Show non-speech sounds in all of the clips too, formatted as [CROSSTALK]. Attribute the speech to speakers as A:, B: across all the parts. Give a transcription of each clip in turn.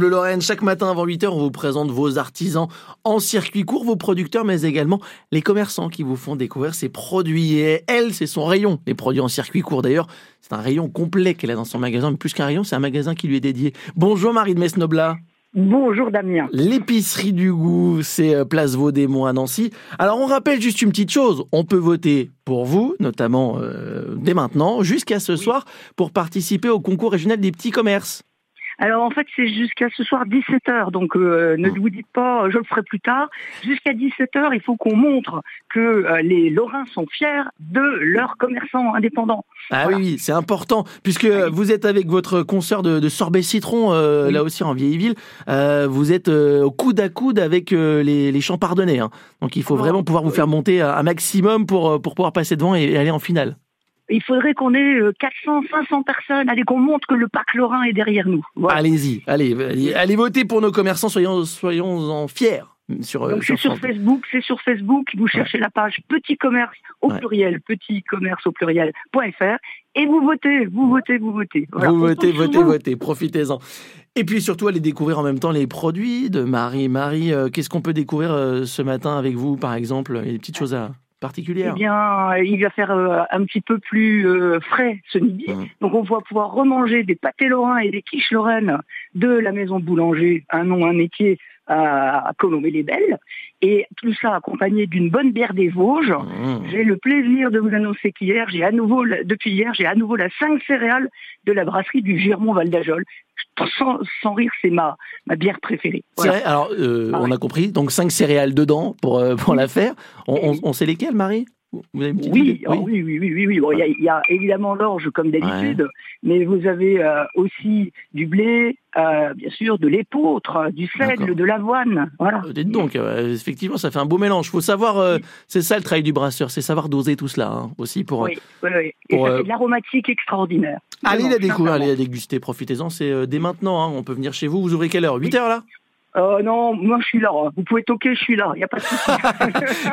A: Le Lorraine, chaque matin avant 8h, on vous présente vos artisans en circuit court, vos producteurs, mais également les commerçants qui vous font découvrir ces produits. Et elle, c'est son rayon, les produits en circuit court. D'ailleurs, c'est un rayon complet qu'elle a dans son magasin, mais plus qu'un rayon, c'est un magasin qui lui est dédié. Bonjour Marie de Mesnobla.
B: Bonjour Damien.
A: L'épicerie du goût, c'est euh, Place Vaudémont à Nancy. Alors on rappelle juste une petite chose, on peut voter pour vous, notamment euh, dès maintenant, jusqu'à ce soir, pour participer au concours régional des petits commerces.
B: Alors en fait c'est jusqu'à ce soir 17h, donc euh, ne vous dites pas je le ferai plus tard. Jusqu'à 17h, il faut qu'on montre que euh, les Lorrains sont fiers de leurs commerçants indépendants.
A: Ah oui, c'est important, puisque vous êtes avec votre consoeur de, sorbet citron, euh, là aussi en vieille ville, vous êtes au coude à coude avec les, les champardonnais. Hein. Donc il faut vraiment pouvoir vous faire monter un maximum pour, pour pouvoir passer devant et aller en finale
B: il faudrait qu'on ait 400, euh, 500 personnes, allez, qu'on montre que le parc Lorrain est derrière nous.
A: Allez-y, allez, allez, voter pour nos commerçants, soyons, soyons en fiers.
B: Sur, euh, c'est sur, Facebook, c'est sur Facebook, vous cherchez la page Petit Commerce au pluriel, Petit Commerce au pluriel.fr et vous votez, vous votez, vous votez.
A: vous votez, votez, votez, profitez-en. Et puis surtout, allez découvrir en même temps les produits de Marie. Marie, euh, qu'est-ce qu'on peut découvrir ce matin avec vous, par exemple des petites choses à particulière
B: Eh bien, il va faire euh, un petit peu plus euh, frais ce midi. Mmh. Donc, on va pouvoir remanger des pâtés lorrains et des quiches lorraines de la maison boulanger, un nom, un métier à Colombey-les-Belles. Et tout ça accompagné d'une bonne bière des Vosges. Mmh. J'ai le plaisir de vous annoncer qu'hier, j'ai à nouveau, depuis hier, j'ai à nouveau la 5 céréales de la brasserie du Girmont Val d'Ajol. Sans, sans, rire, c'est ma, ma bière préférée.
A: C'est vrai, alors euh, ah on a compris, donc 5 céréales dedans pour, pour la faire. On, on, sait lesquelles, Marie?
B: Vous avez une petite oui, oui, oui, oui, oui, oui, il, y a, il, y a, évidemment l'orge comme d'habitude, mais vous avez euh, aussi du blé, euh, bien sûr, de l'épeautre, du seigle, de l'avoine. Voilà.
A: Euh, dites donc, effectivement, ça fait un beau mélange. Il faut savoir, c'est ça le travail du brasseur, c'est savoir doser tout cela hein, aussi pour.
B: Oui, oui, oui. Et ça fait de l'aromatique extraordinaire.
A: Allez la découvrir, allez la déguster, profitez-en. C'est dès maintenant. Hein, on peut venir chez vous. Vous ouvrez quelle heure? 8 heures là?
B: Euh, non, moi je suis là. Vous pouvez toquer, je suis là. Il n'y a pas de souci.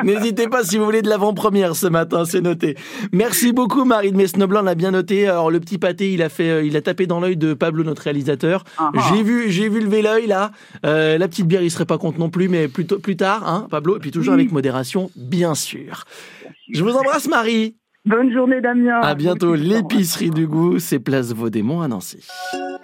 B: [LAUGHS]
A: N'hésitez pas si vous voulez de l'avant-première ce matin, c'est noté. Merci beaucoup Marie de Mesnoblanc, on a bien noté. Alors le petit pâté, il a fait, euh, il a tapé dans l'œil de Pablo, notre réalisateur. Ah, ah. J'ai vu, j'ai vu lever l'œil là. Euh, la petite bière, il serait pas contre non plus, mais plutôt plus tard, hein, Pablo. Et puis toujours avec modération, bien sûr. Je vous embrasse Marie.
B: Bonne journée Damien.
A: À bientôt. L'épicerie du goût, c'est Place Vaudémont à Nancy.